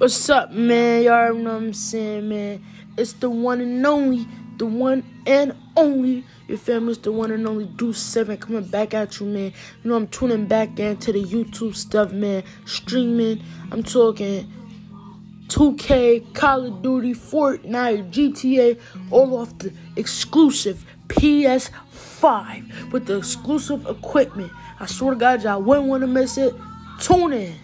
What's up, man? Y'all know what I'm saying, man. It's the one and only, the one and only. Your family's the one and only Do 7 coming back at you, man. You know, I'm tuning back into the YouTube stuff, man. Streaming. I'm talking 2K, Call of Duty, Fortnite, GTA, all off the exclusive PS5 with the exclusive equipment. I swear to God, y'all wouldn't want to miss it. Tune in.